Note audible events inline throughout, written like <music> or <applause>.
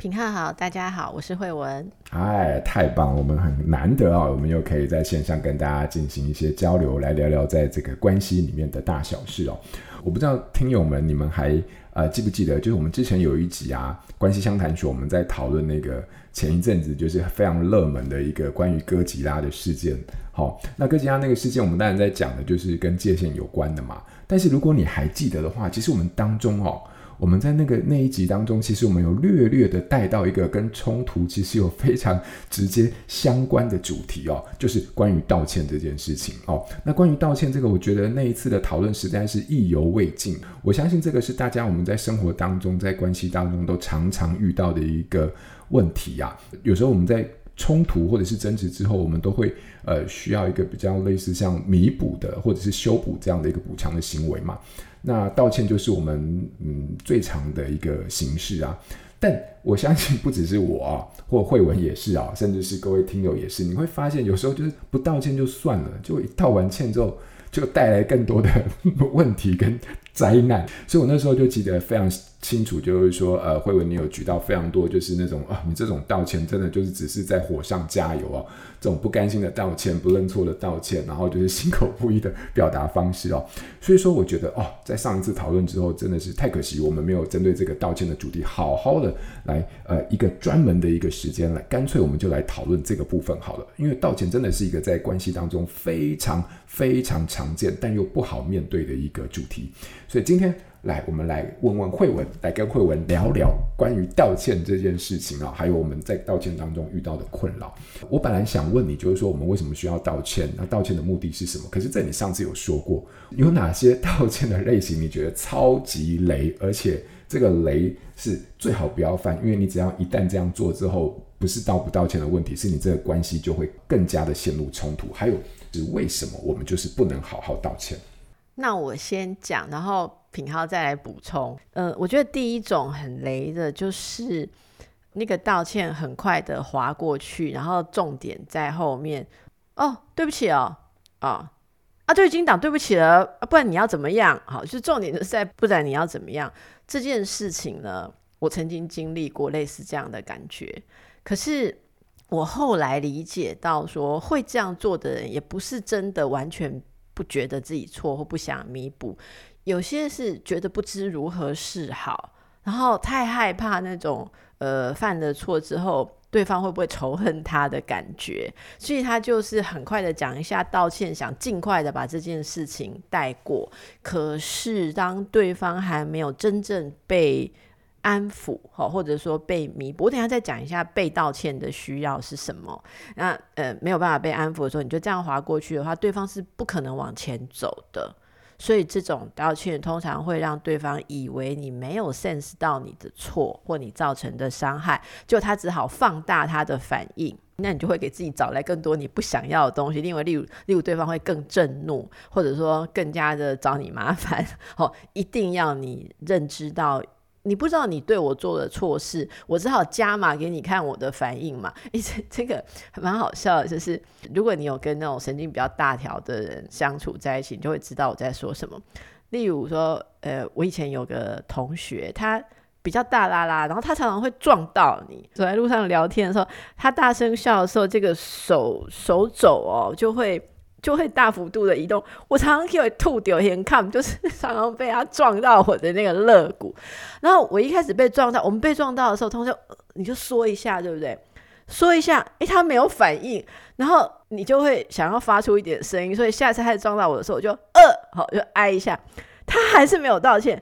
品浩好，大家好，我是惠文。哎，太棒！我们很难得啊，我们又可以在线上跟大家进行一些交流，来聊聊在这个关系里面的大小事哦。我不知道听友们你们还呃记不记得，就是我们之前有一集啊，关系相谈所，我们在讨论那个前一阵子就是非常热门的一个关于哥吉拉的事件。好、哦，那哥吉拉那个事件，我们当然在讲的就是跟界限有关的嘛。但是如果你还记得的话，其实我们当中哦。我们在那个那一集当中，其实我们有略略的带到一个跟冲突其实有非常直接相关的主题哦，<laughs> 就是关于道歉这件事情哦。那关于道歉这个，我觉得那一次的讨论实在是意犹未尽。我相信这个是大家我们在生活当中，在关系当中都常常遇到的一个问题呀。有时候我们在冲突或者是争执之后，我们都会呃需要一个比较类似像弥补的或者是修补这样的一个补偿的行为嘛。那道歉就是我们嗯最常的一个形式啊，但我相信不只是我啊，或慧文也是啊，甚至是各位听友也是，你会发现有时候就是不道歉就算了，就一道完歉之后就带来更多的 <laughs> 问题跟灾难，所以我那时候就记得非常清楚，就是说呃慧文你有举到非常多，就是那种啊你这种道歉真的就是只是在火上加油啊。这种不甘心的道歉、不认错的道歉，然后就是心口不一的表达方式哦。所以说，我觉得哦，在上一次讨论之后，真的是太可惜，我们没有针对这个道歉的主题，好好的来呃一个专门的一个时间来，干脆我们就来讨论这个部分好了。因为道歉真的是一个在关系当中非常非常常见，但又不好面对的一个主题。所以今天。来，我们来问问慧文，来跟慧文聊聊关于道歉这件事情啊，还有我们在道歉当中遇到的困扰。我本来想问你，就是说我们为什么需要道歉？那道歉的目的是什么？可是，在你上次有说过，有哪些道歉的类型你觉得超级雷，而且这个雷是最好不要犯，因为你只要一旦这样做之后，不是道不道歉的问题，是你这个关系就会更加的陷入冲突。还有是为什么我们就是不能好好道歉？那我先讲，然后。品浩再来补充，呃，我觉得第一种很雷的，就是那个道歉很快的划过去，然后重点在后面。哦，对不起哦，啊啊，对，金党，对不起了，不然你要怎么样？好，就是重点就是在不然你要怎么样这件事情呢？我曾经经历过类似这样的感觉，可是我后来理解到，说会这样做的人，也不是真的完全不觉得自己错或不想弥补。有些是觉得不知如何是好，然后太害怕那种呃犯了错之后对方会不会仇恨他的感觉，所以他就是很快的讲一下道歉，想尽快的把这件事情带过。可是当对方还没有真正被安抚，或者说被弥补，我等下再讲一下被道歉的需要是什么。那呃没有办法被安抚的时候，你就这样滑过去的话，对方是不可能往前走的。所以这种道歉通常会让对方以为你没有 sense 到你的错或你造成的伤害，就他只好放大他的反应，那你就会给自己找来更多你不想要的东西。另外，例如，例如对方会更震怒，或者说更加的找你麻烦。<laughs> 哦，一定要你认知到。你不知道你对我做了错事，我只好加码给你看我的反应嘛。<laughs> 一直，这个蛮好笑的，就是如果你有跟那种神经比较大条的人相处在一起，你就会知道我在说什么。例如说，呃，我以前有个同学，他比较大啦啦，然后他常常会撞到你。走在路上聊天的时候，他大声笑的时候，这个手手肘哦就会。就会大幅度的移动，我常常就会吐掉眼看，就是常常被他撞到我的那个肋骨。然后我一开始被撞到，我们被撞到的时候，通常你就说一下，对不对？说一下，诶，他没有反应，然后你就会想要发出一点声音，所以下次他撞到我的时候，我就呃，好，就挨一下，他还是没有道歉。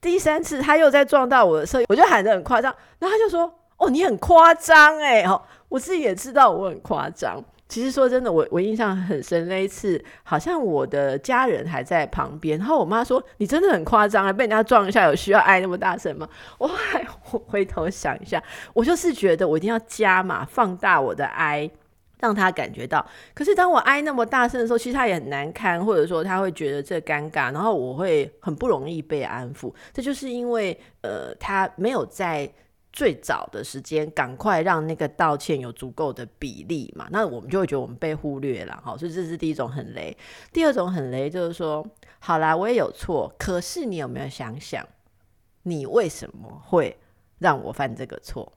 第三次他又在撞到我的时候，我就喊得很夸张，然后他就说：“哦，你很夸张哎！”哦，我自己也知道我很夸张。其实说真的，我我印象很深。那一次，好像我的家人还在旁边，然后我妈说：“你真的很夸张啊，被人家撞一下，有需要挨那么大声吗？” <laughs> 我还 <laughs> 回头想一下，我就是觉得我一定要加码放大我的挨，让他感觉到。可是当我哀那么大声的时候，其实他也很难堪，或者说他会觉得这尴尬，然后我会很不容易被安抚。这就是因为呃，他没有在。最早的时间，赶快让那个道歉有足够的比例嘛，那我们就会觉得我们被忽略了，好，所以这是第一种很雷。第二种很雷就是说，好啦，我也有错，可是你有没有想想，你为什么会让我犯这个错？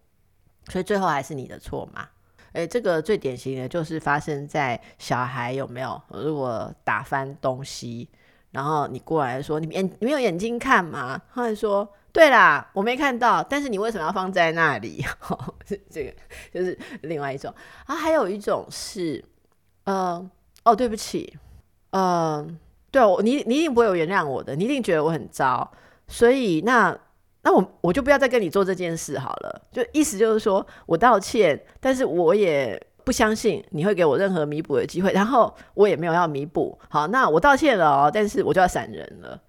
所以最后还是你的错嘛？诶，这个最典型的就是发生在小孩有没有？如果打翻东西，然后你过来说，你眼你没有眼睛看吗？他会说。对啦，我没看到，但是你为什么要放在那里？<laughs> 哦，这个就是另外一种啊，还有一种是，呃，哦，对不起，嗯、对哦，你你一定不会有原谅我的，你一定觉得我很糟，所以那那我我就不要再跟你做这件事好了，就意思就是说我道歉，但是我也不相信你会给我任何弥补的机会，然后我也没有要弥补，好，那我道歉了哦，但是我就要闪人了。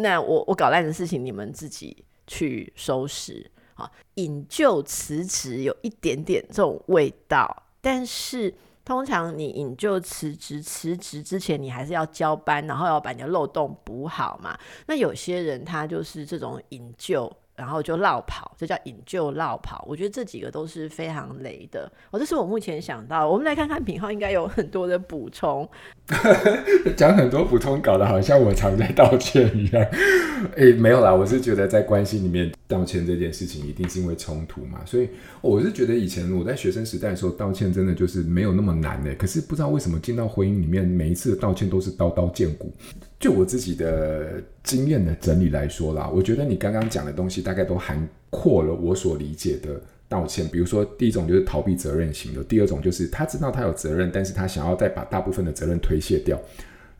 那我我搞烂的事情，你们自己去收拾啊！引咎辞职有一点点这种味道，但是通常你引咎辞职，辞职之前你还是要交班，然后要把你的漏洞补好嘛。那有些人他就是这种引咎。然后就落跑，这叫引咎落跑。我觉得这几个都是非常雷的。哦，这是我目前想到。我们来看看品皓应该有很多的补充，<laughs> 讲很多补充，搞得好像我常在道歉一样。诶，没有啦，我是觉得在关系里面道歉这件事情，一定是因为冲突嘛。所以我是觉得以前我在学生时代的时候，道歉真的就是没有那么难的。可是不知道为什么进到婚姻里面，每一次的道歉都是刀刀见骨。就我自己的经验的整理来说啦，我觉得你刚刚讲的东西大概都涵括了我所理解的道歉。比如说，第一种就是逃避责任型的，第二种就是他知道他有责任，但是他想要再把大部分的责任推卸掉。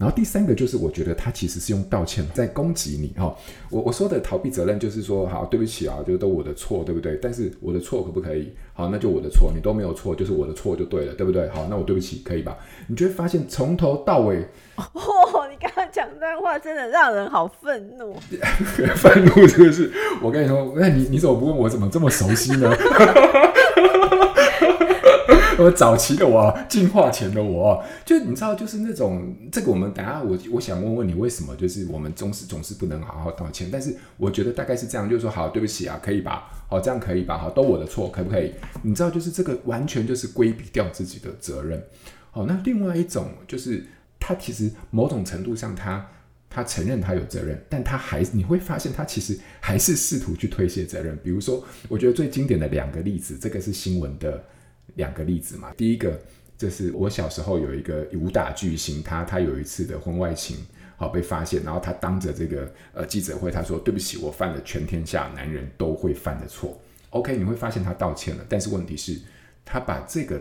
然后第三个就是，我觉得他其实是用道歉在攻击你哈。我我说的逃避责任就是说，好，对不起啊，就是都我的错，对不对？但是我的错可不可以？好，那就我的错，你都没有错，就是我的错就对了，对不对？好，那我对不起，可以吧？你就会发现从头到尾，哦，你刚刚讲这段话真的让人好愤怒。<laughs> 愤怒这个是我跟你说，那你你怎么不问我怎么这么熟悉呢？我早期的我，进化前的我，就你知道，就是那种这个，我们等下我我想问问你，为什么就是我们总是总是不能好好道歉？但是我觉得大概是这样，就是说，好，对不起啊，可以吧？好，这样可以吧？好，都我的错，可不可以？你知道，就是这个完全就是规避掉自己的责任。好，那另外一种就是他其实某种程度上他他承认他有责任，但他还你会发现他其实还是试图去推卸责任。比如说，我觉得最经典的两个例子，这个是新闻的。两个例子嘛，第一个就是我小时候有一个武打巨星，他他有一次的婚外情，好被发现，然后他当着这个呃记者会，他说对不起，我犯了全天下男人都会犯的错。OK，你会发现他道歉了，但是问题是，他把这个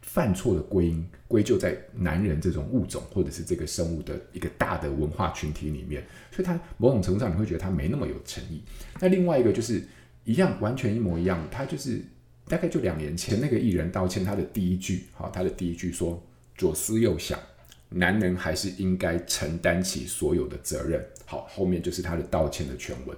犯错的归因归咎在男人这种物种或者是这个生物的一个大的文化群体里面，所以他某种程度上你会觉得他没那么有诚意。那另外一个就是一样，完全一模一样，他就是。大概就两年前，那个艺人道歉，他的第一句，好，他的第一句说：“左思右想，男人还是应该承担起所有的责任。”好，后面就是他的道歉的全文。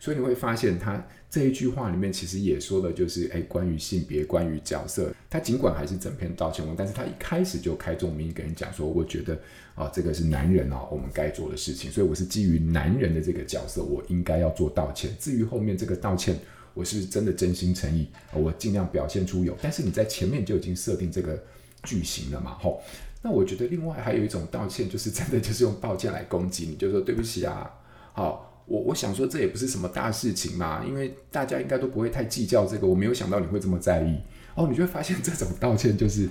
所以你会发现，他这一句话里面其实也说的就是，诶，关于性别，关于角色。他尽管还是整篇道歉文，但是他一开始就开宗明义跟人讲说：“我觉得啊，这个是男人啊，我们该做的事情。所以我是基于男人的这个角色，我应该要做道歉。至于后面这个道歉。”我是真的真心诚意，我尽量表现出有，但是你在前面就已经设定这个句型了嘛，吼。那我觉得另外还有一种道歉，就是真的就是用抱歉来攻击你，就说对不起啊，好，我我想说这也不是什么大事情嘛，因为大家应该都不会太计较这个，我没有想到你会这么在意，哦，你就会发现这种道歉就是。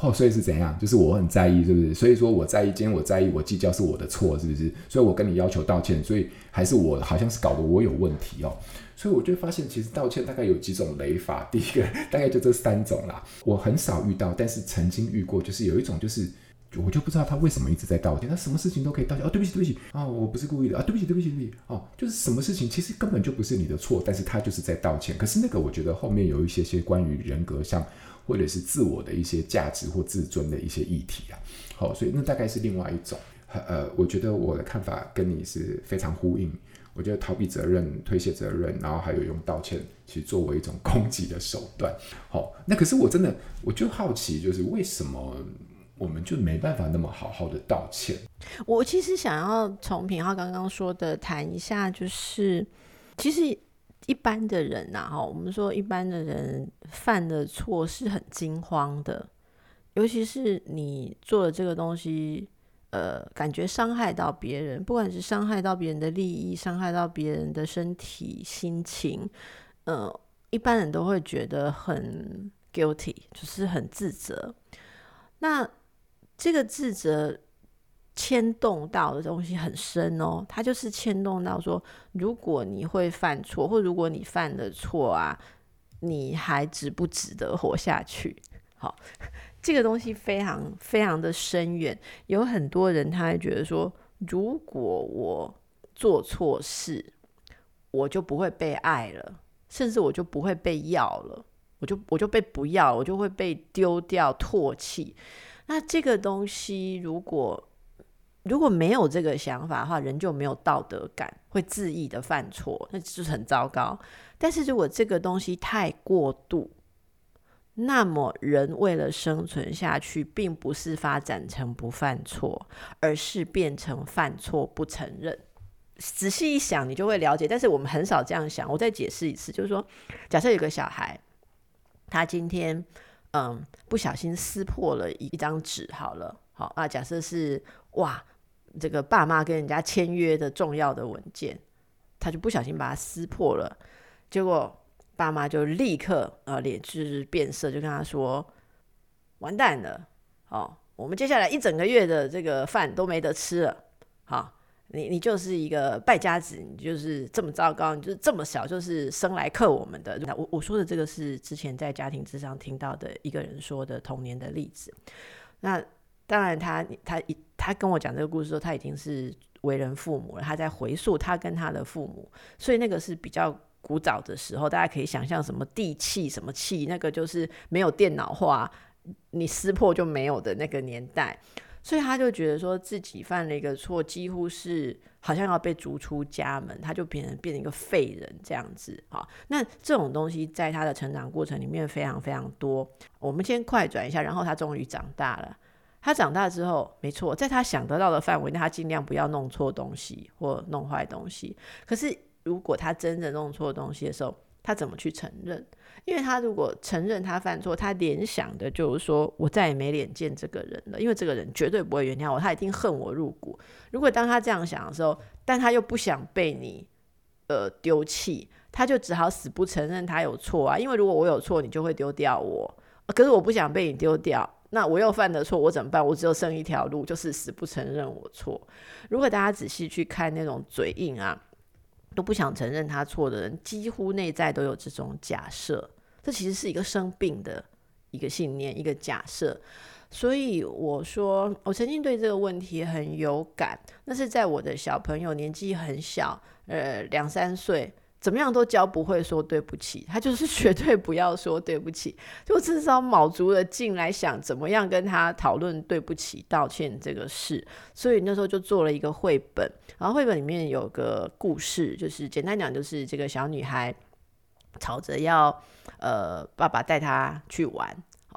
哦，所以是怎样？就是我很在意，是不是？所以说我在意，今天我在意，我计较是我的错，是不是？所以我跟你要求道歉，所以还是我好像是搞得我有问题哦。所以我就发现，其实道歉大概有几种雷法。第一个大概就这三种啦，我很少遇到，但是曾经遇过，就是有一种就是我就不知道他为什么一直在道歉，他什么事情都可以道歉。哦，对不起，对不起啊，哦，我不是故意的啊，对不起，对不起，对不起哦，就是什么事情其实根本就不是你的错，但是他就是在道歉。可是那个我觉得后面有一些些关于人格上。或者是自我的一些价值或自尊的一些议题啊，好，所以那大概是另外一种。呃，我觉得我的看法跟你是非常呼应。我觉得逃避责任、推卸责任，然后还有用道歉去作为一种攻击的手段。好，那可是我真的我就好奇，就是为什么我们就没办法那么好好的道歉？我其实想要从品浩刚刚说的谈一下，就是其实一般的人呐，哈，我们说一般的人犯的错是很惊慌的，尤其是你做了这个东西。呃，感觉伤害到别人，不管是伤害到别人的利益，伤害到别人的身体、心情，呃，一般人都会觉得很 guilty，就是很自责。那这个自责牵动到的东西很深哦，它就是牵动到说，如果你会犯错，或如果你犯的错啊，你还值不值得活下去？好。这个东西非常非常的深远，有很多人他会觉得说，如果我做错事，我就不会被爱了，甚至我就不会被要了，我就我就被不要，我就会被丢掉、唾弃。那这个东西如果如果没有这个想法的话，人就没有道德感，会恣意的犯错，那就是很糟糕。但是如果这个东西太过度，那么，人为了生存下去，并不是发展成不犯错，而是变成犯错不承认。仔细一想，你就会了解。但是我们很少这样想。我再解释一次，就是说，假设有个小孩，他今天嗯不小心撕破了一张纸，好了，好啊，假设是哇，这个爸妈跟人家签约的重要的文件，他就不小心把它撕破了，结果。爸妈就立刻呃脸就是变色，就跟他说：“完蛋了，哦，我们接下来一整个月的这个饭都没得吃了。好，你你就是一个败家子，你就是这么糟糕，你就是这么小就是生来克我们的。那我我说的这个是之前在家庭之上听到的一个人说的童年的例子。那当然他，他他他跟我讲这个故事的时候，他已经是为人父母了，他在回溯他跟他的父母，所以那个是比较。”古早的时候，大家可以想象什么地契、什么契，那个就是没有电脑化，你撕破就没有的那个年代，所以他就觉得说自己犯了一个错，几乎是好像要被逐出家门，他就变成变成一个废人这样子。好，那这种东西在他的成长过程里面非常非常多。我们先快转一下，然后他终于长大了。他长大之后，没错，在他想得到的范围内，他尽量不要弄错东西或弄坏东西。可是。如果他真的弄错东西的时候，他怎么去承认？因为他如果承认他犯错，他联想的就是说我再也没脸见这个人了，因为这个人绝对不会原谅我，他一定恨我入骨。如果当他这样想的时候，但他又不想被你呃丢弃，他就只好死不承认他有错啊。因为如果我有错，你就会丢掉我。可是我不想被你丢掉，那我又犯了错，我怎么办？我只有剩一条路，就是死不承认我错。如果大家仔细去看那种嘴硬啊。都不想承认他错的人，几乎内在都有这种假设。这其实是一个生病的一个信念，一个假设。所以我说，我曾经对这个问题很有感。那是在我的小朋友年纪很小，呃，两三岁。怎么样都教不会说对不起，他就是绝对不要说对不起，就至少卯足了劲来想怎么样跟他讨论对不起、道歉这个事。所以那时候就做了一个绘本，然后绘本里面有个故事，就是简单讲，就是这个小女孩吵着要呃爸爸带她去玩。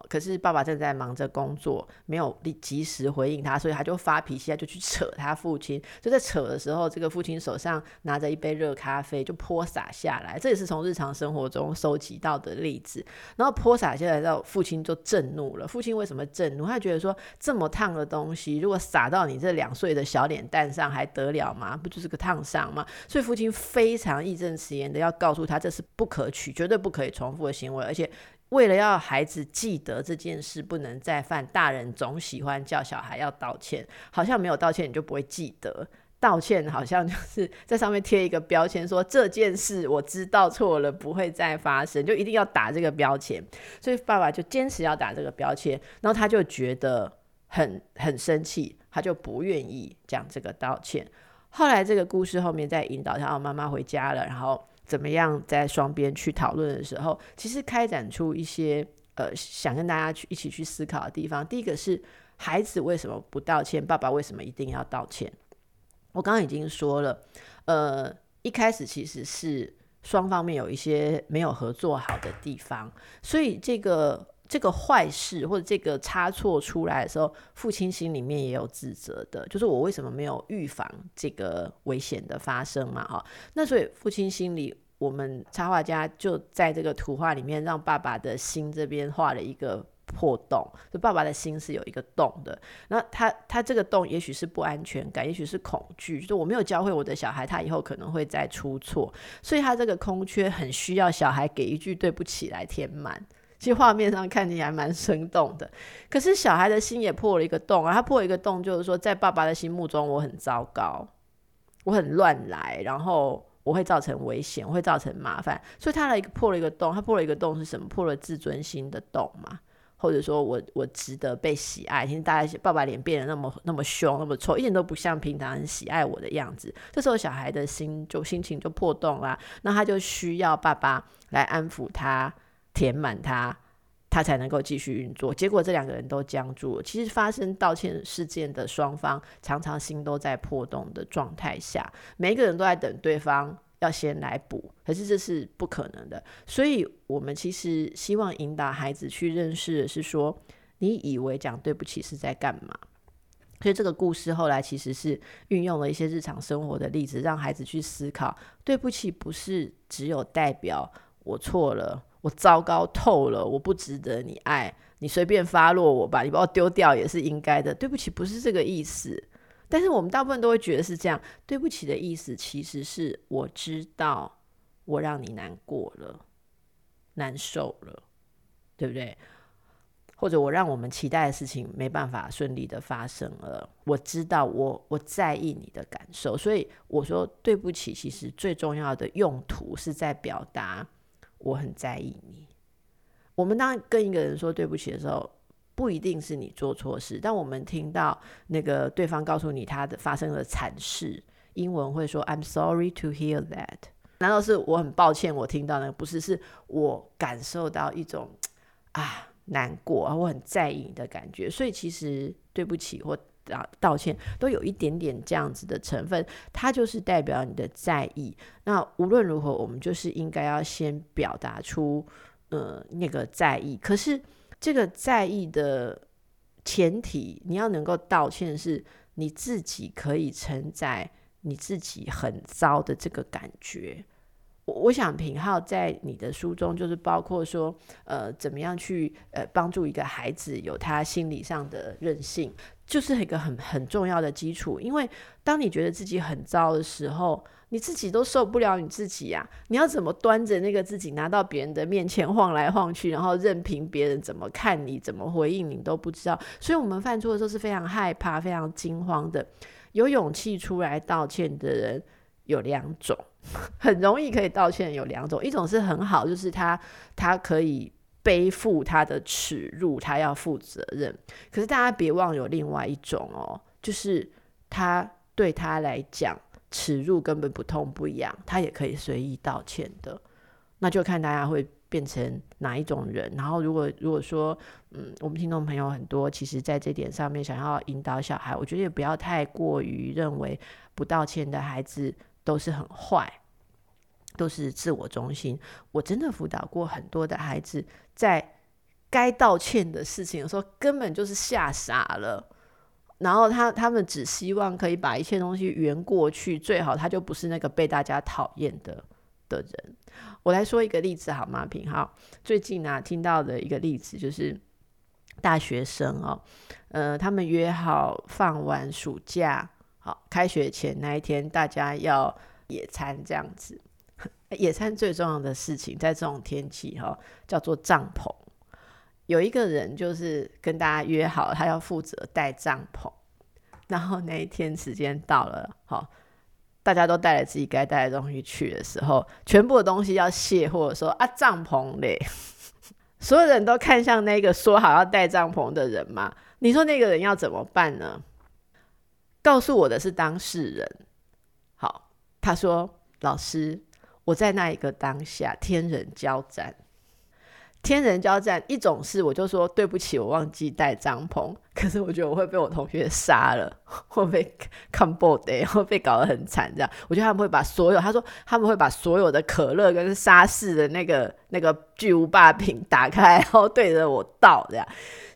可是爸爸正在忙着工作，没有立及时回应他，所以他就发脾气，他就去扯他父亲。就在扯的时候，这个父亲手上拿着一杯热咖啡，就泼洒下来。这也是从日常生活中收集到的例子。然后泼洒下来之后，父亲就震怒了。父亲为什么震怒？他觉得说，这么烫的东西，如果洒到你这两岁的小脸蛋上，还得了吗？不就是个烫伤吗？所以父亲非常义正辞严的要告诉他，这是不可取、绝对不可以重复的行为，而且。为了要孩子记得这件事不能再犯，大人总喜欢叫小孩要道歉，好像没有道歉你就不会记得。道歉好像就是在上面贴一个标签，说这件事我知道错了，不会再发生，就一定要打这个标签。所以爸爸就坚持要打这个标签，然后他就觉得很很生气，他就不愿意讲这个道歉。后来这个故事后面再引导他，哦，妈妈回家了，然后。怎么样在双边去讨论的时候，其实开展出一些呃，想跟大家去一起去思考的地方。第一个是孩子为什么不道歉，爸爸为什么一定要道歉？我刚刚已经说了，呃，一开始其实是双方面有一些没有合作好的地方，所以这个这个坏事或者这个差错出来的时候，父亲心里面也有自责的，就是我为什么没有预防这个危险的发生嘛？哈，那所以父亲心里，我们插画家就在这个图画里面让爸爸的心这边画了一个。破洞，就爸爸的心是有一个洞的。那他他这个洞，也许是不安全感，也许是恐惧，就是我没有教会我的小孩，他以后可能会再出错，所以他这个空缺很需要小孩给一句对不起来填满。其实画面上看起来蛮生动的，可是小孩的心也破了一个洞啊。他破了一个洞，就是说在爸爸的心目中，我很糟糕，我很乱来，然后我会造成危险，我会造成麻烦。所以他的一个破了一个洞，他破了一个洞是什么？破了自尊心的洞嘛。或者说我我值得被喜爱，现在大家爸爸脸变得那么那么凶，那么臭，一点都不像平常很喜爱我的样子。这时候小孩的心就心情就破洞啦，那他就需要爸爸来安抚他，填满他，他才能够继续运作。结果这两个人都僵住了。其实发生道歉事件的双方，常常心都在破洞的状态下，每一个人都在等对方。要先来补，可是这是不可能的。所以，我们其实希望引导孩子去认识的是说，你以为讲对不起是在干嘛？所以，这个故事后来其实是运用了一些日常生活的例子，让孩子去思考：对不起不是只有代表我错了，我糟糕透了，我不值得你爱，你随便发落我吧，你把我丢掉也是应该的。对不起不是这个意思。但是我们大部分都会觉得是这样，对不起的意思其实是我知道我让你难过了、难受了，对不对？或者我让我们期待的事情没办法顺利的发生了，我知道我我在意你的感受，所以我说对不起，其实最重要的用途是在表达我很在意你。我们当跟一个人说对不起的时候，不一定是你做错事，但我们听到那个对方告诉你他的发生了惨事，英文会说 "I'm sorry to hear that"，难道是我很抱歉我听到那个？不是，是我感受到一种啊难过啊，我很在意你的感觉。所以其实对不起或道歉都有一点点这样子的成分，它就是代表你的在意。那无论如何，我们就是应该要先表达出呃那个在意，可是。这个在意的前提，你要能够道歉，是你自己可以承载你自己很糟的这个感觉。我我想品皓在你的书中，就是包括说，呃，怎么样去呃帮助一个孩子有他心理上的韧性，就是一个很很重要的基础。因为当你觉得自己很糟的时候，你自己都受不了你自己呀！你要怎么端着那个自己拿到别人的面前晃来晃去，然后任凭别人怎么看你、怎么回应你都不知道。所以，我们犯错的时候是非常害怕、非常惊慌的。有勇气出来道歉的人有两种，<laughs> 很容易可以道歉有两种，一种是很好，就是他他可以背负他的耻辱，他要负责任。可是大家别忘有另外一种哦，就是他对他来讲。耻辱根本不痛不痒，他也可以随意道歉的，那就看大家会变成哪一种人。然后，如果如果说，嗯，我们听众朋友很多，其实在这点上面想要引导小孩，我觉得也不要太过于认为不道歉的孩子都是很坏，都是自我中心。我真的辅导过很多的孩子，在该道歉的事情的时候，根本就是吓傻了。然后他他们只希望可以把一切东西圆过去，最好他就不是那个被大家讨厌的的人。我来说一个例子好吗？品皓，最近啊听到的一个例子就是大学生哦，呃，他们约好放完暑假，好，开学前那一天大家要野餐这样子。野餐最重要的事情在这种天气哈，叫做帐篷。有一个人就是跟大家约好，他要负责带帐篷。然后那一天时间到了，好，大家都带了自己该带的东西去的时候，全部的东西要卸货，说啊帐篷嘞，<laughs> 所有人都看向那个说好要带帐篷的人嘛。你说那个人要怎么办呢？告诉我的是当事人。好，他说老师，我在那一个当下天人交战。天人交战，一种是我就说对不起，我忘记带帐篷，可是我觉得我会被我同学杀了，会被看爆的，会被搞得很惨。这样，我觉得他们会把所有，他说他们会把所有的可乐跟沙士的那个那个巨无霸瓶打开，然后对着我倒这样。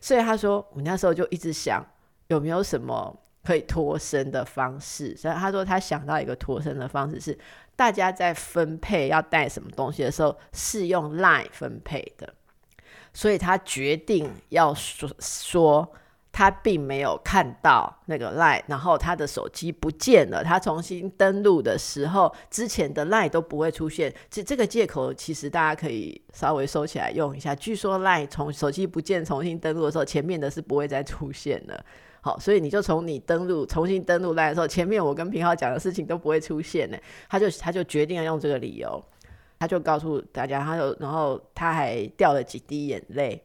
所以他说，我那时候就一直想有没有什么可以脱身的方式。所以他说他想到一个脱身的方式是，大家在分配要带什么东西的时候是用 line 分配的。所以他决定要说说，他并没有看到那个 LINE，然后他的手机不见了。他重新登录的时候，之前的 LINE 都不会出现。这这个借口其实大家可以稍微收起来用一下。据说 LINE 从手机不见重新登录的时候，前面的是不会再出现了。好，所以你就从你登录重新登录 LINE 的时候，前面我跟平浩讲的事情都不会出现呢。他就他就决定要用这个理由。他就告诉大家，他就然后他还掉了几滴眼泪，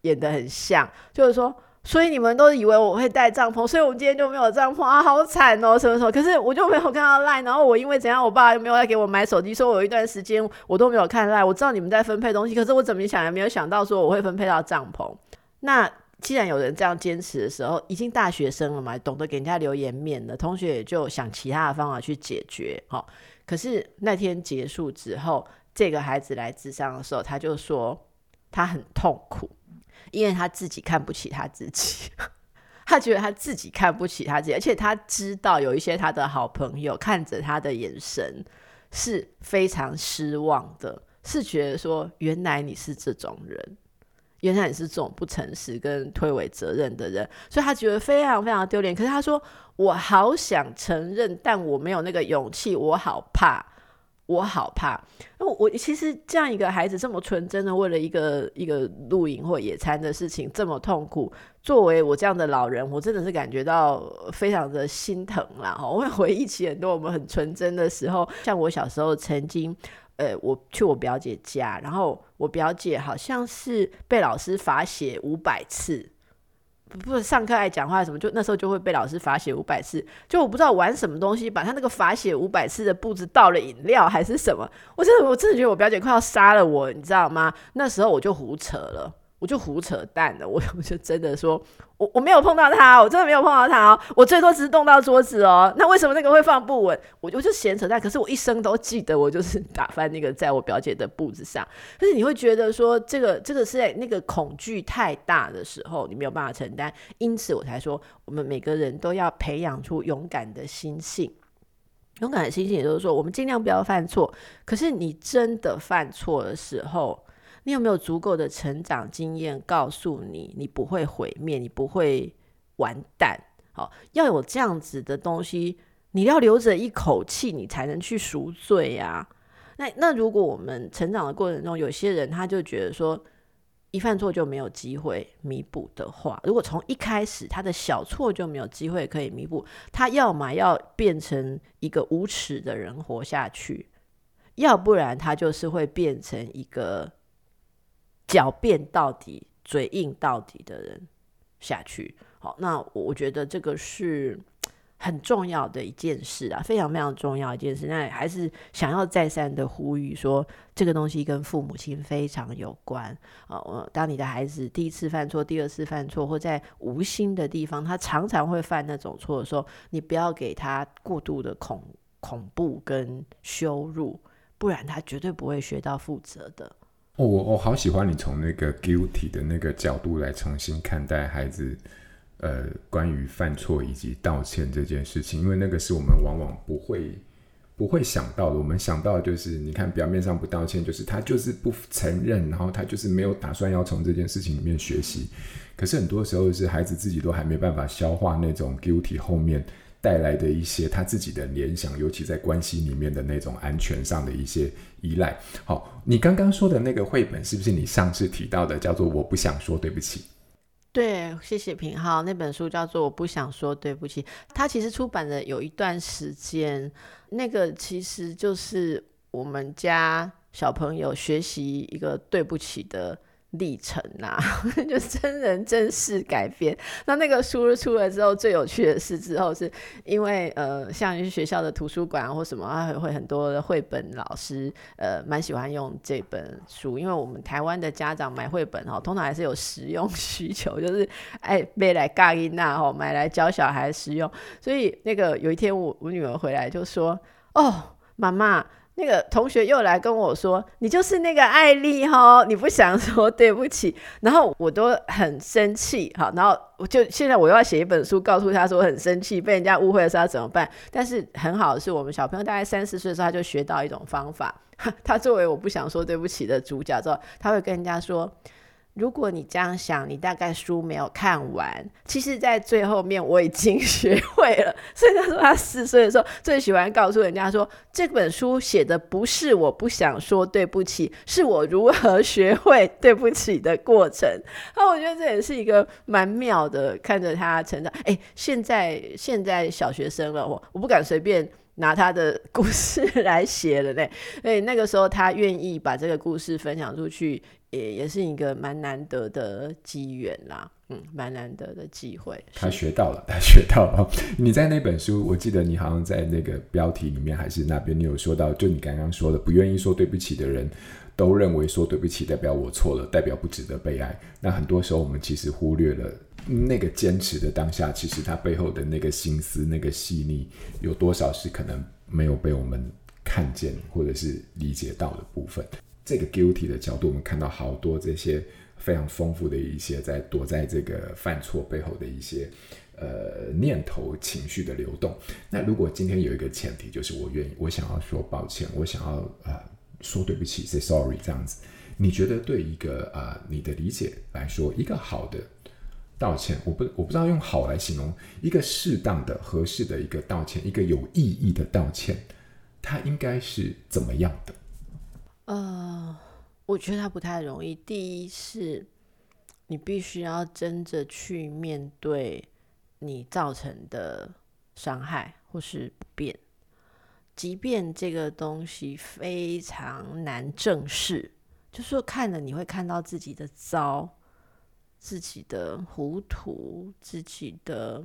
演得很像，就是说，所以你们都以为我会带帐篷，所以我们今天就没有帐篷啊，好惨哦，什么什么。可是我就没有看到 LINE，然后我因为怎样，我爸又没有来给我买手机，说我有一段时间我都没有看 LINE。我知道你们在分配东西，可是我怎么想也没有想到说我会分配到帐篷。那既然有人这样坚持的时候，已经大学生了嘛，懂得给人家留颜面的，同学也就想其他的方法去解决。好，可是那天结束之后。这个孩子来智商的时候，他就说他很痛苦，因为他自己看不起他自己，<laughs> 他觉得他自己看不起他自己，而且他知道有一些他的好朋友看着他的眼神是非常失望的，是觉得说原来你是这种人，原来你是这种不诚实跟推诿责任的人，所以他觉得非常非常丢脸。可是他说我好想承认，但我没有那个勇气，我好怕。我好怕，我我其实这样一个孩子这么纯真的为了一个一个露营或野餐的事情这么痛苦，作为我这样的老人，我真的是感觉到非常的心疼啦。我会回忆起很多我们很纯真的时候，像我小时候曾经，呃，我去我表姐家，然后我表姐好像是被老师罚写五百次。不是上课爱讲话什么，就那时候就会被老师罚写五百次。就我不知道玩什么东西，把他那个罚写五百次的布置倒了饮料还是什么。我真的我真的觉得我表姐快要杀了我，你知道吗？那时候我就胡扯了。我就胡扯淡了，我 <laughs> 我就真的说，我我没有碰到他，我真的没有碰到他，我最多只是动到桌子哦。那为什么那个会放不稳？我就就闲扯淡，可是我一生都记得，我就是打翻那个在我表姐的布子上。但是你会觉得说，这个这个是在那个恐惧太大的时候，你没有办法承担，因此我才说，我们每个人都要培养出勇敢的心性。勇敢的心性，也就是说，我们尽量不要犯错。可是你真的犯错的时候，你有没有足够的成长经验告诉你，你不会毁灭，你不会完蛋？好，要有这样子的东西，你要留着一口气，你才能去赎罪呀。那那如果我们成长的过程中，有些人他就觉得说，一犯错就没有机会弥补的话，如果从一开始他的小错就没有机会可以弥补，他要么要变成一个无耻的人活下去，要不然他就是会变成一个。狡辩到底、嘴硬到底的人下去，好，那我觉得这个是很重要的一件事啊，非常非常重要一件事。那还是想要再三的呼吁说，这个东西跟父母亲非常有关啊。我当你的孩子第一次犯错、第二次犯错，或在无心的地方，他常常会犯那种错的时候，你不要给他过度的恐恐怖跟羞辱，不然他绝对不会学到负责的。哦，我我好喜欢你从那个 guilty 的那个角度来重新看待孩子，呃，关于犯错以及道歉这件事情，因为那个是我们往往不会不会想到的。我们想到的就是，你看表面上不道歉，就是他就是不承认，然后他就是没有打算要从这件事情里面学习。可是很多时候是孩子自己都还没办法消化那种 guilty 后面。带来的一些他自己的联想，尤其在关系里面的那种安全上的一些依赖。好，你刚刚说的那个绘本是不是你上次提到的，叫做《我不想说对不起》？对，谢谢平浩。那本书叫做《我不想说对不起》，它其实出版了有一段时间。那个其实就是我们家小朋友学习一个对不起的历程啊，<laughs> 就真人真事改编。那那个书出了之后，最有趣的是之后是因为呃，像学校的图书馆或什么，啊，会很多的绘本老师呃，蛮喜欢用这本书，因为我们台湾的家长买绘本哦，通常还是有实用需求，<laughs> 就是哎买来教囡仔哦，买来教小孩实用。所以那个有一天我我女儿回来就说：“哦，妈妈。”那个同学又来跟我说：“你就是那个艾丽哈，你不想说对不起。”然后我都很生气，好，然后我就现在我又要写一本书，告诉他说很生气，被人家误会的时候怎么办？但是很好的是，我们小朋友大概三四岁的时候，他就学到一种方法。<laughs> 他作为我不想说对不起的主角之后，他会跟人家说。如果你这样想，你大概书没有看完。其实，在最后面我已经学会了。所以他说，他四岁的时候最喜欢告诉人家说，这本书写的不是我不想说对不起，是我如何学会对不起的过程。那我觉得这也是一个蛮妙的，看着他成长。哎，现在现在小学生了，我我不敢随便拿他的故事来写了嘞。<laughs> 所以那个时候他愿意把这个故事分享出去。也也是一个蛮难得的机缘啦，嗯，蛮难得的机会。他学到了，<laughs> 他学到了。你在那本书，我记得你好像在那个标题里面还是那边，你有说到，就你刚刚说的，不愿意说对不起的人，都认为说对不起代表我错了，代表不值得被爱。那很多时候我们其实忽略了那个坚持的当下，其实他背后的那个心思、那个细腻，有多少是可能没有被我们看见或者是理解到的部分。这个 guilty 的角度，我们看到好多这些非常丰富的一些在躲在这个犯错背后的一些呃念头、情绪的流动。那如果今天有一个前提，就是我愿意，我想要说抱歉，我想要啊、说对不起，say sorry 这样子，你觉得对一个啊、你的理解来说，一个好的道歉，我不我不知道用好来形容，一个适当的、合适的一个道歉，一个有意义的道歉，它应该是怎么样的？呃，我觉得他不太容易。第一是，你必须要真的去面对你造成的伤害或是不便，即便这个东西非常难正视，就是说看了你会看到自己的糟、自己的糊涂、自己的，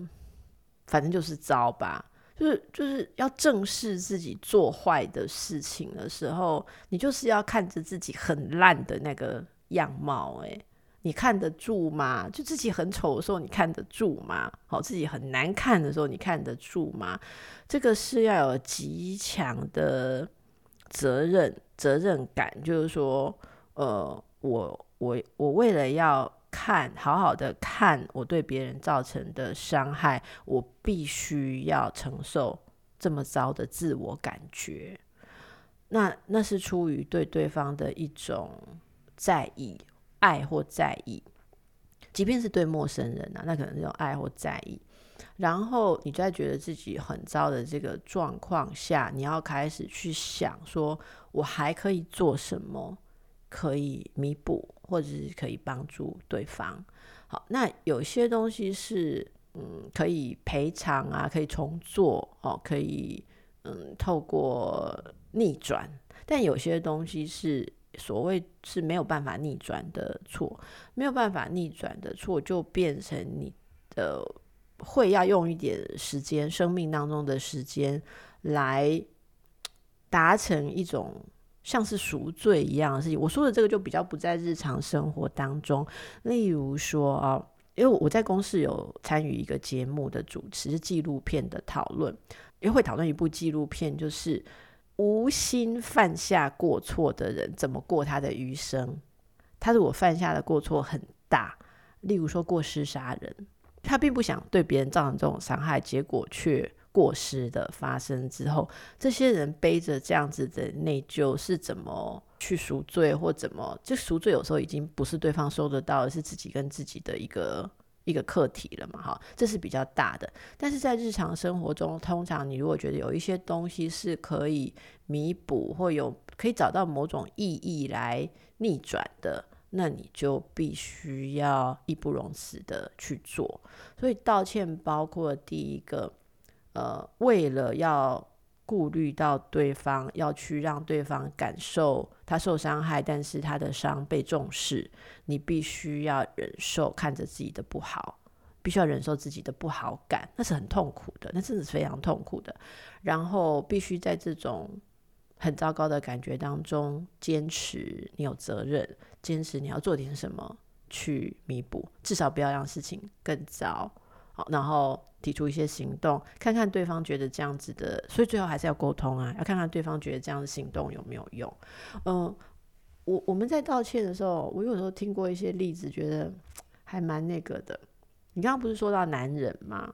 反正就是糟吧。就是就是要正视自己做坏的事情的时候，你就是要看着自己很烂的那个样貌，诶，你看得住吗？就自己很丑的时候，你看得住吗？好，自己很难看的时候，你看得住吗？这个是要有极强的责任责任感，就是说，呃，我我我为了要。看，好好的看我对别人造成的伤害，我必须要承受这么糟的自我感觉。那那是出于对对方的一种在意、爱或在意，即便是对陌生人啊，那可能是种爱或在意。然后你在觉得自己很糟的这个状况下，你要开始去想说，我还可以做什么？可以弥补，或者是可以帮助对方。好，那有些东西是嗯可以赔偿啊，可以重做哦，可以嗯透过逆转。但有些东西是所谓是没有办法逆转的错，没有办法逆转的错，就变成你的会要用一点时间，生命当中的时间来达成一种。像是赎罪一样的事情，我说的这个就比较不在日常生活当中。例如说啊，因为我在公司有参与一个节目的主持，纪录片的讨论，因为会讨论一部纪录片，就是无心犯下过错的人怎么过他的余生。他如果犯下的过错很大，例如说过失杀人，他并不想对别人造成这种伤害，结果却。过失的发生之后，这些人背着这样子的内疚是怎么去赎罪，或怎么就赎罪？有时候已经不是对方收得到，而是自己跟自己的一个一个课题了嘛，哈，这是比较大的。但是在日常生活中，通常你如果觉得有一些东西是可以弥补，或有可以找到某种意义来逆转的，那你就必须要义不容辞的去做。所以道歉包括第一个。呃，为了要顾虑到对方，要去让对方感受他受伤害，但是他的伤被重视，你必须要忍受看着自己的不好，必须要忍受自己的不好感，那是很痛苦的，那真的是非常痛苦的。然后必须在这种很糟糕的感觉当中坚持，你有责任，坚持你要做点什么去弥补，至少不要让事情更糟。好，然后提出一些行动，看看对方觉得这样子的，所以最后还是要沟通啊，要看看对方觉得这样的行动有没有用。嗯，我我们在道歉的时候，我有时候听过一些例子，觉得 <tsk> 还蛮那个的。你刚刚不是说到男人吗？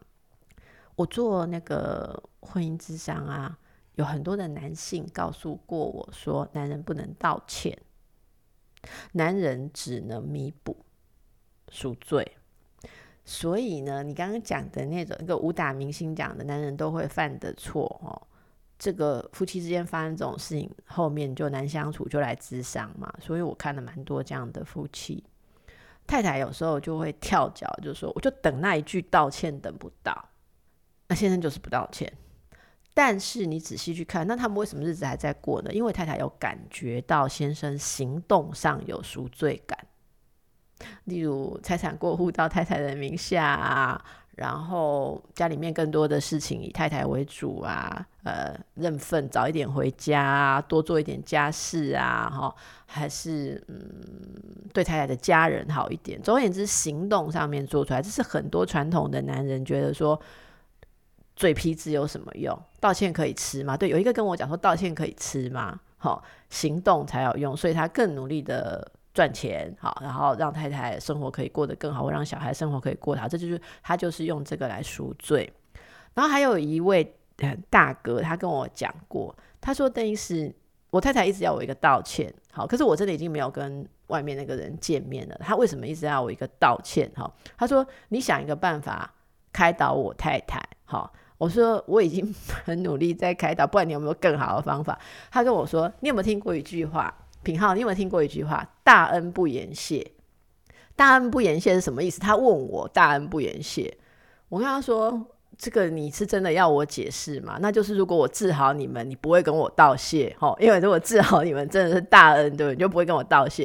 我做那个婚姻之商啊，有很多的男性告诉过我说，男人不能道歉，男人只能弥补赎罪。所以呢，你刚刚讲的那种一个武打明星讲的男人都会犯的错哦，这个夫妻之间发生这种事情，后面就难相处，就来咨商嘛。所以我看了蛮多这样的夫妻，太太有时候就会跳脚，就说我就等那一句道歉等不到，那先生就是不道歉。但是你仔细去看，那他们为什么日子还在过呢？因为太太有感觉到先生行动上有赎罪感。例如财产过户到太太的名下啊，然后家里面更多的事情以太太为主啊，呃，认份早一点回家，多做一点家事啊，哈，还是嗯，对太太的家人好一点。总而言之，行动上面做出来，这是很多传统的男人觉得说，嘴皮子有什么用？道歉可以吃吗？对，有一个跟我讲说，道歉可以吃吗？好，行动才有用，所以他更努力的。赚钱好，然后让太太生活可以过得更好，或让小孩生活可以过得好，这就是他就是用这个来赎罪。然后还有一位大哥，他跟我讲过，他说：“邓医师，我太太一直要我一个道歉，好，可是我真的已经没有跟外面那个人见面了，他为什么一直要我一个道歉？好，他说你想一个办法开导我太太，好，我说我已经 <laughs> 很努力在开导，不然你有没有更好的方法？他跟我说，你有没有听过一句话？”品浩，你有没有听过一句话“大恩不言谢”？大恩不言谢是什么意思？他问我“大恩不言谢”，我跟他说：“这个你是真的要我解释吗？那就是如果我治好你们，你不会跟我道谢，哦，因为如果治好你们真的是大恩，对不对？你就不会跟我道谢。”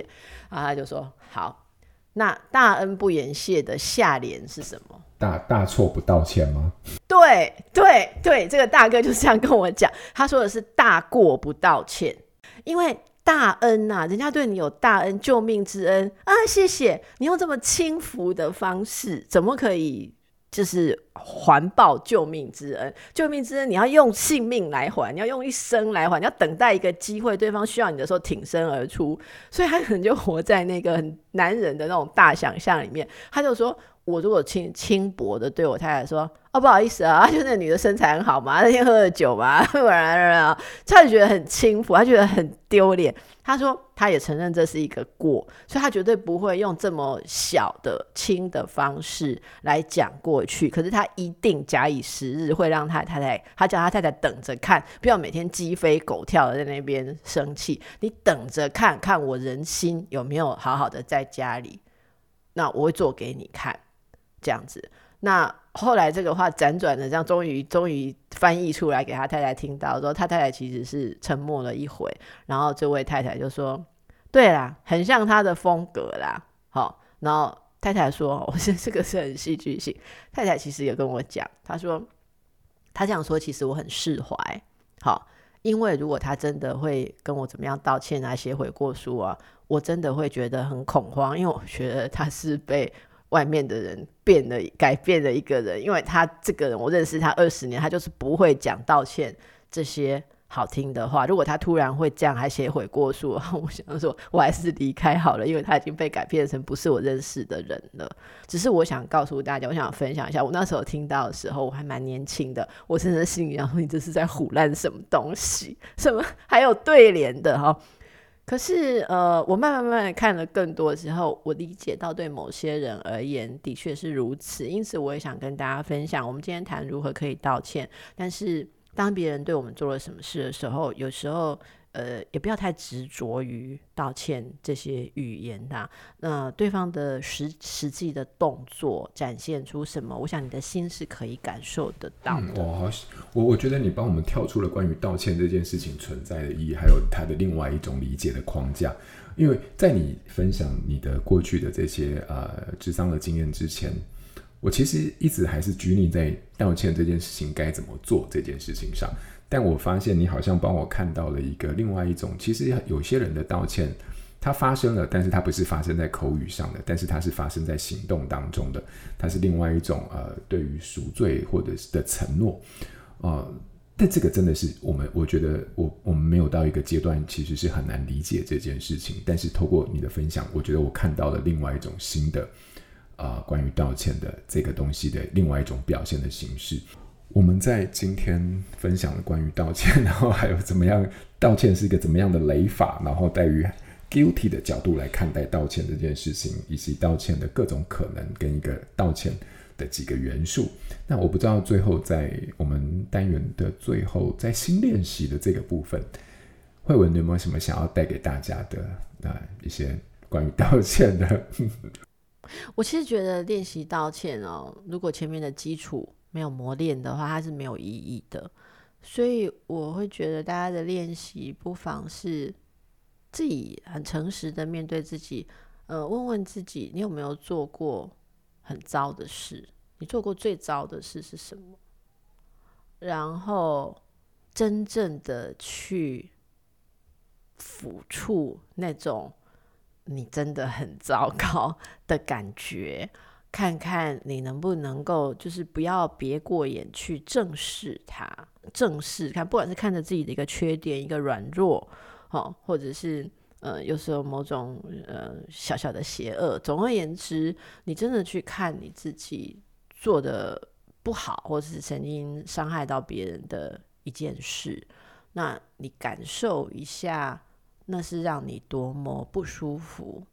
然后他就说：“好，那大恩不言谢的下联是什么？大大错不道歉吗？”对对对，这个大哥就是这样跟我讲，他说的是大过不道歉，因为。大恩呐、啊，人家对你有大恩，救命之恩啊！谢谢你用这么轻浮的方式，怎么可以就是还报救命之恩？救命之恩，你要用性命来还，你要用一生来还，你要等待一个机会，对方需要你的时候挺身而出。所以他可能就活在那个很男人的那种大想象里面。他就说：“我如果轻轻薄的对我太太说。”哦，不好意思啊，<laughs> 就那女的身材很好嘛，那天喝了酒嘛，<laughs> 他就觉得很轻浮，她觉得很丢脸。她说她也承认这是一个过，所以她绝对不会用这么小的轻的方式来讲过去。可是她一定假以时日，会让她太太，她叫她太太等着看，不要每天鸡飞狗跳的在那边生气。你等着看看我人心有没有好好的在家里，那我会做给你看，这样子。那后来这个话辗转的这样，终于终于翻译出来给他太太听到，说他太太其实是沉默了一回，然后这位太太就说：“对啦，很像他的风格啦。”好，然后太太说：“我是这个是很戏剧性。”太太其实也跟我讲，他说他这样说其实我很释怀，好，因为如果他真的会跟我怎么样道歉啊、写悔过书啊，我真的会觉得很恐慌，因为我觉得他是被。外面的人变了，改变了一个人，因为他这个人，我认识他二十年，他就是不会讲道歉这些好听的话。如果他突然会这样，还写悔过书，我想说，我还是离开好了，因为他已经被改变成不是我认识的人了。只是我想告诉大家，我想分享一下，我那时候听到的时候，我还蛮年轻的，我真的心里想说，你这是在胡乱什么东西？<laughs> 什么还有对联的哈？可是，呃，我慢慢慢慢看了更多之后，我理解到对某些人而言的确是如此。因此，我也想跟大家分享，我们今天谈如何可以道歉。但是，当别人对我们做了什么事的时候，有时候呃，也不要太执着于道歉这些语言呐。那对方的实实际的动作展现出什么，我想你的心是可以感受得到的。我好，我我觉得你帮我们跳出了关于道歉这件事情存在的意义，还有它的另外一种理解的框架。因为在你分享你的过去的这些呃智商的经验之前，我其实一直还是拘泥在道歉这件事情该怎么做这件事情上。但我发现你好像帮我看到了一个另外一种，其实有些人的道歉，它发生了，但是它不是发生在口语上的，但是它是发生在行动当中的，它是另外一种呃，对于赎罪或者是的承诺，呃，但这个真的是我们，我觉得我我们没有到一个阶段，其实是很难理解这件事情。但是透过你的分享，我觉得我看到了另外一种新的啊、呃，关于道歉的这个东西的另外一种表现的形式。我们在今天分享了关于道歉，<laughs> 然后还有怎么样道歉是一个怎么样的雷法，然后带于 guilty 的角度来看待道歉这件事情，以及道歉的各种可能跟一个道歉的几个元素。那我不知道最后在我们单元的最后，在新练习的这个部分，慧文你有没有什么想要带给大家的啊一些关于道歉的？<laughs> 我其实觉得练习道歉哦，如果前面的基础。没有磨练的话，它是没有意义的。所以我会觉得大家的练习不妨是自己很诚实的面对自己，呃，问问自己，你有没有做过很糟的事？你做过最糟的事是什么？然后真正的去抚触那种你真的很糟糕的感觉。看看你能不能够，就是不要别过眼去正视它，正视看，不管是看着自己的一个缺点、一个软弱，哦，或者是呃，有时候某种呃小小的邪恶。总而言之，你真的去看你自己做的不好，或者是曾经伤害到别人的一件事，那你感受一下，那是让你多么不舒服。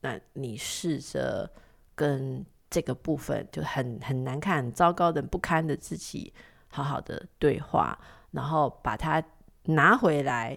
那你试着。跟这个部分就很很难看、很糟糕的、不堪的自己，好好的对话，然后把它拿回来，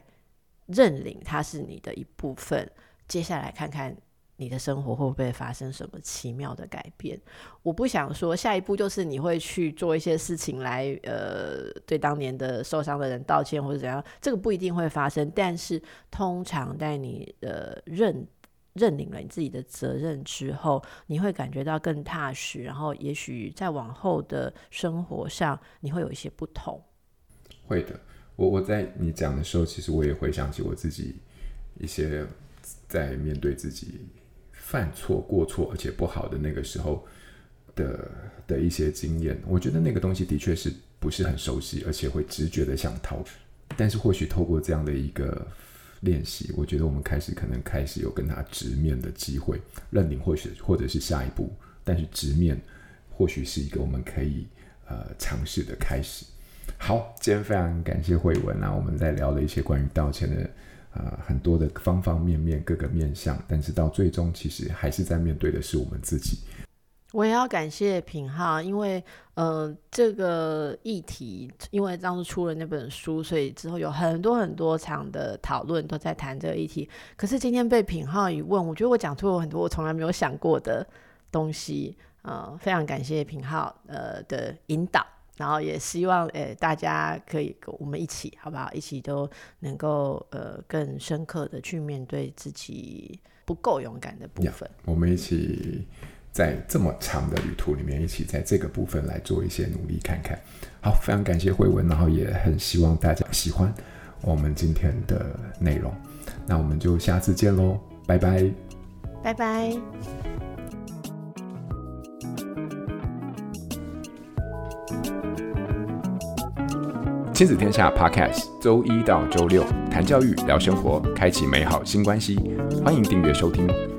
认领它是你的一部分。接下来看看你的生活会不会发生什么奇妙的改变。我不想说下一步就是你会去做一些事情来，呃，对当年的受伤的人道歉或者怎样，这个不一定会发生。但是通常在你的认认领了你自己的责任之后，你会感觉到更踏实，然后也许在往后的生活上，你会有一些不同。会的，我我在你讲的时候，其实我也回想起我自己一些在面对自己犯错、过错而且不好的那个时候的的一些经验。我觉得那个东西的确是不是很熟悉，而且会直觉的想逃。但是或许透过这样的一个。练习，我觉得我们开始可能开始有跟他直面的机会，认领或许或者是下一步，但是直面或许是一个我们可以呃尝试的开始。好，今天非常感谢慧文啊，我们在聊了一些关于道歉的呃很多的方方面面各个面向，但是到最终其实还是在面对的是我们自己。我也要感谢品浩，因为呃这个议题，因为当时出了那本书，所以之后有很多很多场的讨论都在谈这个议题。可是今天被品浩一问，我觉得我讲出了很多我从来没有想过的东西。呃，非常感谢品浩呃的引导，然后也希望诶、呃、大家可以跟我们一起，好不好？一起都能够呃更深刻的去面对自己不够勇敢的部分。Yeah, 我们一起。在这么长的旅途里面，一起在这个部分来做一些努力，看看。好，非常感谢慧文，然后也很希望大家喜欢我们今天的内容。那我们就下次见喽，拜拜，拜拜。亲子天下 Podcast，周一到周六谈教育、聊生活，开启美好新关系。欢迎订阅收听。